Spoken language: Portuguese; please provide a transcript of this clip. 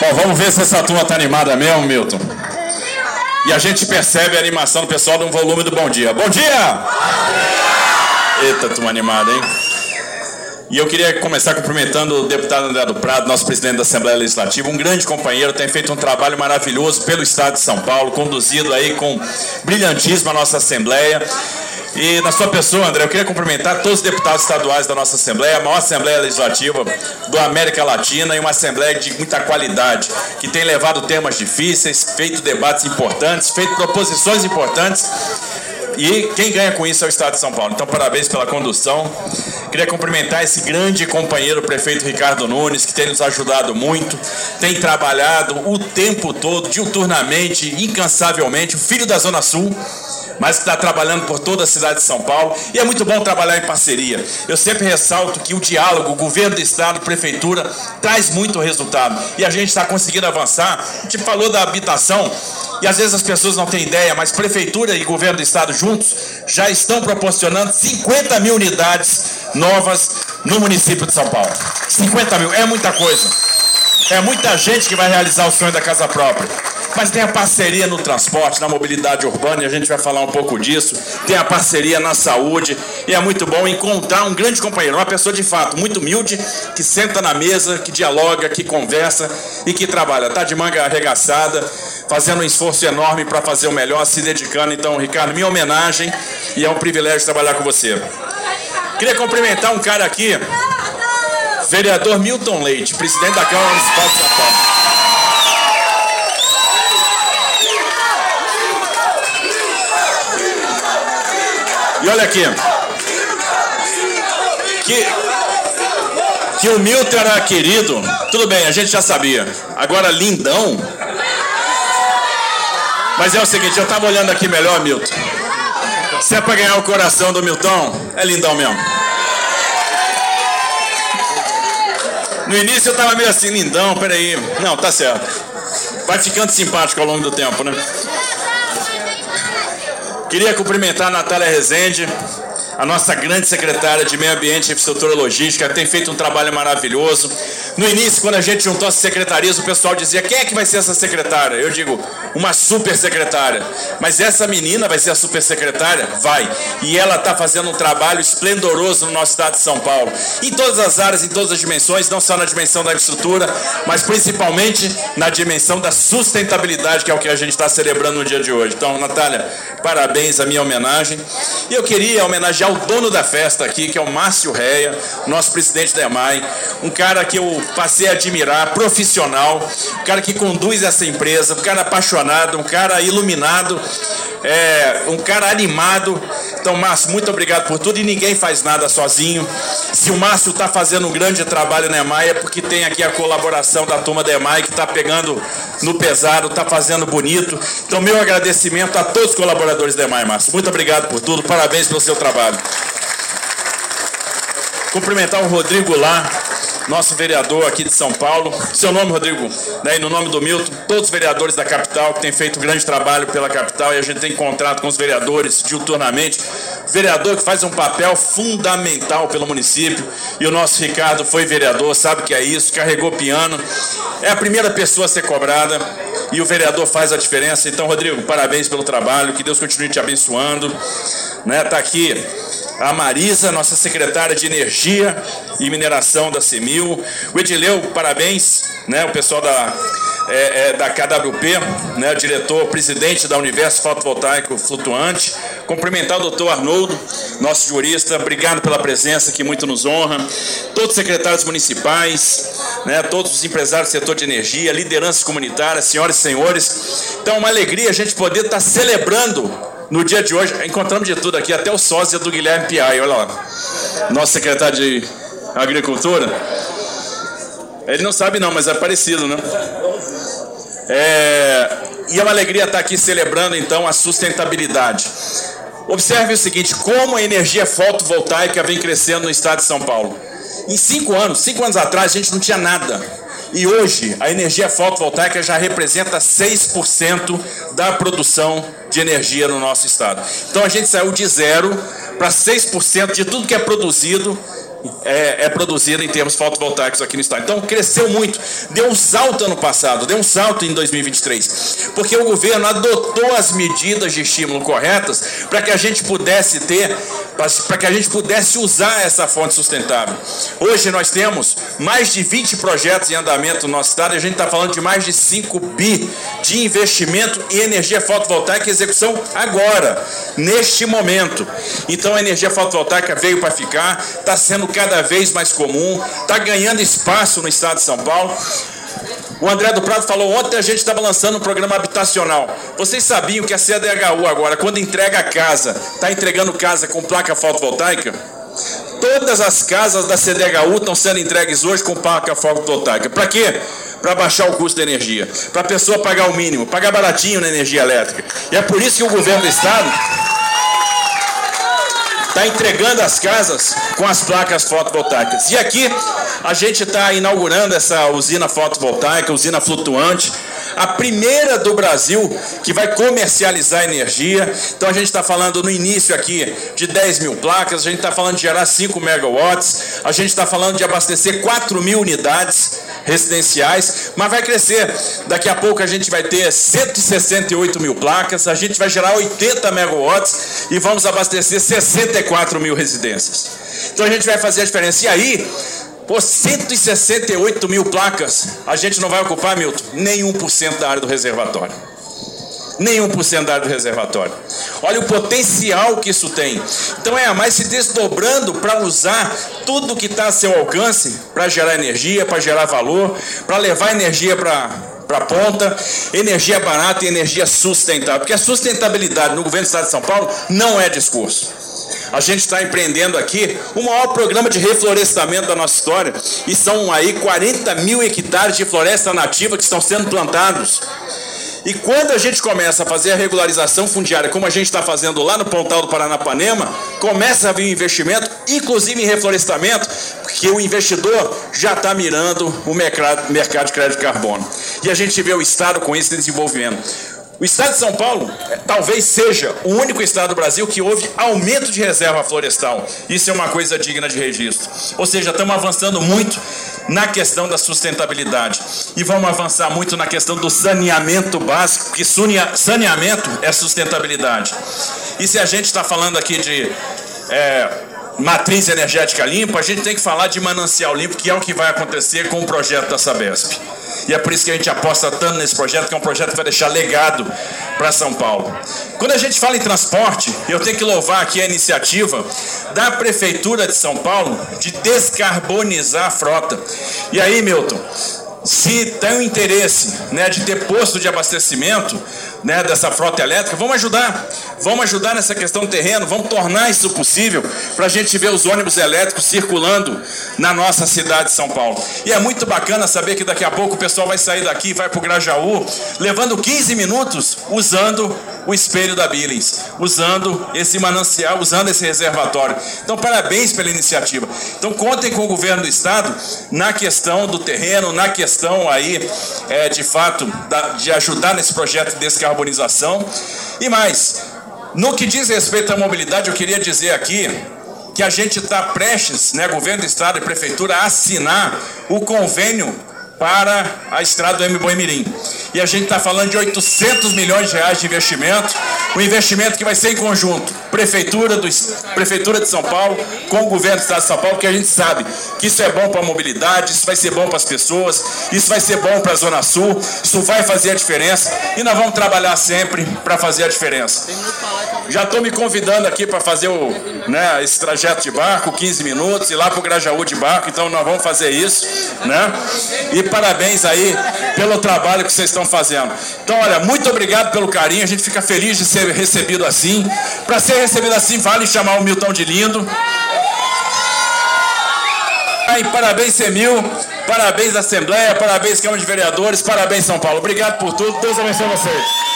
Bom, vamos ver se essa turma está animada mesmo, Milton. E a gente percebe a animação do pessoal no volume do Bom Dia. Bom dia! Bom dia! Eita, turma animada, hein? E eu queria começar cumprimentando o deputado André do Prado, nosso presidente da Assembleia Legislativa, um grande companheiro, tem feito um trabalho maravilhoso pelo Estado de São Paulo, conduzido aí com brilhantismo a nossa Assembleia. E na sua pessoa, André, eu queria cumprimentar todos os deputados estaduais da nossa Assembleia, a maior Assembleia Legislativa do América Latina e uma Assembleia de muita qualidade, que tem levado temas difíceis, feito debates importantes, feito proposições importantes. E quem ganha com isso é o Estado de São Paulo. Então, parabéns pela condução. Queria cumprimentar esse grande companheiro, o prefeito Ricardo Nunes, que tem nos ajudado muito, tem trabalhado o tempo todo, diuturnamente, incansavelmente, o filho da Zona Sul mas que está trabalhando por toda a cidade de São Paulo. E é muito bom trabalhar em parceria. Eu sempre ressalto que o diálogo, governo do estado, prefeitura, traz muito resultado. E a gente está conseguindo avançar. A gente falou da habitação, e às vezes as pessoas não têm ideia, mas prefeitura e governo do estado juntos já estão proporcionando 50 mil unidades novas no município de São Paulo. 50 mil, é muita coisa. É muita gente que vai realizar o sonho da casa própria. Mas tem a parceria no transporte, na mobilidade urbana, e a gente vai falar um pouco disso. Tem a parceria na saúde, e é muito bom encontrar um grande companheiro, uma pessoa de fato muito humilde, que senta na mesa, que dialoga, que conversa e que trabalha. Está de manga arregaçada, fazendo um esforço enorme para fazer o melhor, se dedicando. Então, Ricardo, minha homenagem, e é um privilégio trabalhar com você. Queria cumprimentar um cara aqui, vereador Milton Leite, presidente da Câmara Municipal de São Paulo. E olha aqui. Que, que o Milton era querido, tudo bem, a gente já sabia. Agora, lindão. Mas é o seguinte, eu estava olhando aqui melhor, Milton. Se é para ganhar o coração do Milton, é lindão mesmo. No início eu estava meio assim, lindão, peraí. Não, tá certo. Vai ficando simpático ao longo do tempo, né? Queria cumprimentar a Natália Rezende, a nossa grande secretária de Meio Ambiente e Infraestrutura Logística, tem feito um trabalho maravilhoso. No início, quando a gente juntou as secretarias, o pessoal dizia: quem é que vai ser essa secretária? Eu digo: uma super secretária. Mas essa menina vai ser a super secretária? Vai. E ela está fazendo um trabalho esplendoroso no nosso estado de São Paulo. Em todas as áreas, em todas as dimensões, não só na dimensão da infraestrutura, mas principalmente na dimensão da sustentabilidade, que é o que a gente está celebrando no dia de hoje. Então, Natália, parabéns, a minha homenagem. E eu queria homenagear o dono da festa aqui, que é o Márcio Reia, nosso presidente da EMAI, um cara que eu passei a admirar, profissional, um cara que conduz essa empresa, um cara apaixonado, um cara iluminado, é, um cara animado. Então, Márcio, muito obrigado por tudo e ninguém faz nada sozinho. Se o Márcio está fazendo um grande trabalho na EMAI é porque tem aqui a colaboração da turma da EMAI que está pegando no pesado, está fazendo bonito. Então, meu agradecimento a todos os colaboradores da EMAI, Márcio. Muito obrigado por tudo, parabéns pelo seu trabalho. Cumprimentar o Rodrigo lá, nosso vereador aqui de São Paulo. Seu nome, Rodrigo, né, e no nome do Milton, todos os vereadores da capital que têm feito um grande trabalho pela capital e a gente tem encontrado com os vereadores diuturnamente. Vereador que faz um papel fundamental pelo município e o nosso Ricardo foi vereador, sabe que é isso, carregou piano. É a primeira pessoa a ser cobrada e o vereador faz a diferença. Então, Rodrigo, parabéns pelo trabalho, que Deus continue te abençoando. Né, tá aqui a Marisa, nossa secretária de Energia e Mineração da CEMIL. O Edileu, parabéns, né, o pessoal da, é, é, da KWP, né, diretor, presidente da Universo Fotovoltaico Flutuante. Cumprimentar o doutor Arnoldo, nosso jurista, obrigado pela presença, que muito nos honra. Todos os secretários municipais, né, todos os empresários do setor de energia, lideranças comunitárias, senhoras e senhores. Então, uma alegria a gente poder estar celebrando no dia de hoje, encontramos de tudo aqui, até o sósia do Guilherme Piai, olha lá. Nosso secretário de Agricultura. Ele não sabe não, mas é parecido, né? É... E é uma alegria estar aqui celebrando então a sustentabilidade. Observe o seguinte, como a energia fotovoltaica vem crescendo no estado de São Paulo. Em cinco anos, cinco anos atrás, a gente não tinha nada. E hoje a energia fotovoltaica já representa 6% da produção de energia no nosso estado. Então a gente saiu de zero para 6% de tudo que é produzido é, é, em termos fotovoltaicos aqui no estado. Então cresceu muito, deu um salto ano passado, deu um salto em 2023, porque o governo adotou as medidas de estímulo corretas para que a gente pudesse ter, para que a gente pudesse usar essa fonte sustentável. Hoje nós temos mais de 20 projetos em andamento no nosso estado e a gente está falando de mais de 5 bi de investimento em energia fotovoltaica e execução agora, neste momento. Então a energia fotovoltaica veio para ficar, está sendo cada vez mais comum, está ganhando espaço no estado de São Paulo. O André do Prado falou ontem a gente estava lançando um programa habitacional. Vocês sabiam que a CDHU agora, quando entrega a casa, está entregando casa com placa fotovoltaica? Todas as casas da CDHU estão sendo entregues hoje com placa fotovoltaica. Para quê? Para baixar o custo da energia. Para a pessoa pagar o mínimo, pagar baratinho na energia elétrica. E é por isso que o governo do estado está entregando as casas com as placas fotovoltaicas. E aqui a gente está inaugurando essa usina fotovoltaica, usina flutuante, a primeira do Brasil que vai comercializar energia. Então a gente está falando no início aqui de 10 mil placas, a gente está falando de gerar 5 megawatts, a gente está falando de abastecer 4 mil unidades residenciais, mas vai crescer. Daqui a pouco a gente vai ter 168 mil placas, a gente vai gerar 80 megawatts e vamos abastecer 64 mil residências. Então a gente vai fazer a diferença. E aí, por 168 mil placas, a gente não vai ocupar, Milton, nenhum por cento da área do reservatório. Nenhum por cento da área do reservatório. Olha o potencial que isso tem. Então é a mais se desdobrando para usar tudo que está a seu alcance para gerar energia, para gerar valor, para levar energia para para ponta, energia barata e energia sustentável. Porque a sustentabilidade no governo do Estado de São Paulo não é discurso. A gente está empreendendo aqui o maior programa de reflorestamento da nossa história. E são aí 40 mil hectares de floresta nativa que estão sendo plantados. E quando a gente começa a fazer a regularização fundiária, como a gente está fazendo lá no Pontal do Paranapanema, começa a vir investimento, inclusive em reflorestamento, porque o investidor já está mirando o mercado, de crédito de carbono. E a gente vê o Estado com esse desenvolvimento. O estado de São Paulo é, talvez seja o único estado do Brasil que houve aumento de reserva florestal. Isso é uma coisa digna de registro. Ou seja, estamos avançando muito na questão da sustentabilidade. E vamos avançar muito na questão do saneamento básico, que saneamento é sustentabilidade. E se a gente está falando aqui de é, matriz energética limpa, a gente tem que falar de manancial limpo, que é o que vai acontecer com o projeto da Sabesp. E é por isso que a gente aposta tanto nesse projeto, que é um projeto que vai deixar legado para São Paulo. Quando a gente fala em transporte, eu tenho que louvar aqui a iniciativa da Prefeitura de São Paulo de descarbonizar a frota. E aí, Milton, se tem o interesse né, de ter posto de abastecimento né, dessa frota elétrica, vamos ajudar. Vamos ajudar nessa questão do terreno, vamos tornar isso possível para a gente ver os ônibus elétricos circulando na nossa cidade de São Paulo. E é muito bacana saber que daqui a pouco o pessoal vai sair daqui vai para o Grajaú, levando 15 minutos usando o espelho da Billings, usando esse manancial, usando esse reservatório. Então, parabéns pela iniciativa. Então, contem com o governo do estado na questão do terreno, na questão aí, é, de fato, da, de ajudar nesse projeto de descarbonização. E mais, no que diz respeito à mobilidade, eu queria dizer aqui que a gente está prestes, né, governo do estado e prefeitura, a assinar o convênio para a estrada do M. Mirim. E a gente está falando de 800 milhões de reais de investimento, um investimento que vai ser em conjunto, Prefeitura, do, Prefeitura de São Paulo, com o Governo do Estado de São Paulo, porque a gente sabe que isso é bom para a mobilidade, isso vai ser bom para as pessoas, isso vai ser bom para a Zona Sul, isso vai fazer a diferença e nós vamos trabalhar sempre para fazer a diferença. Já estou me convidando aqui para fazer o, né, esse trajeto de barco, 15 minutos, e lá para o Grajaú de barco, então nós vamos fazer isso, né? E parabéns aí pelo trabalho que vocês estão fazendo. Então, olha, muito obrigado pelo carinho. A gente fica feliz de ser recebido assim. Para ser recebido assim, vale chamar o Milton de lindo. E parabéns, Semil. Parabéns, Assembleia. Parabéns, Câmara de Vereadores. Parabéns, São Paulo. Obrigado por tudo. Deus abençoe vocês.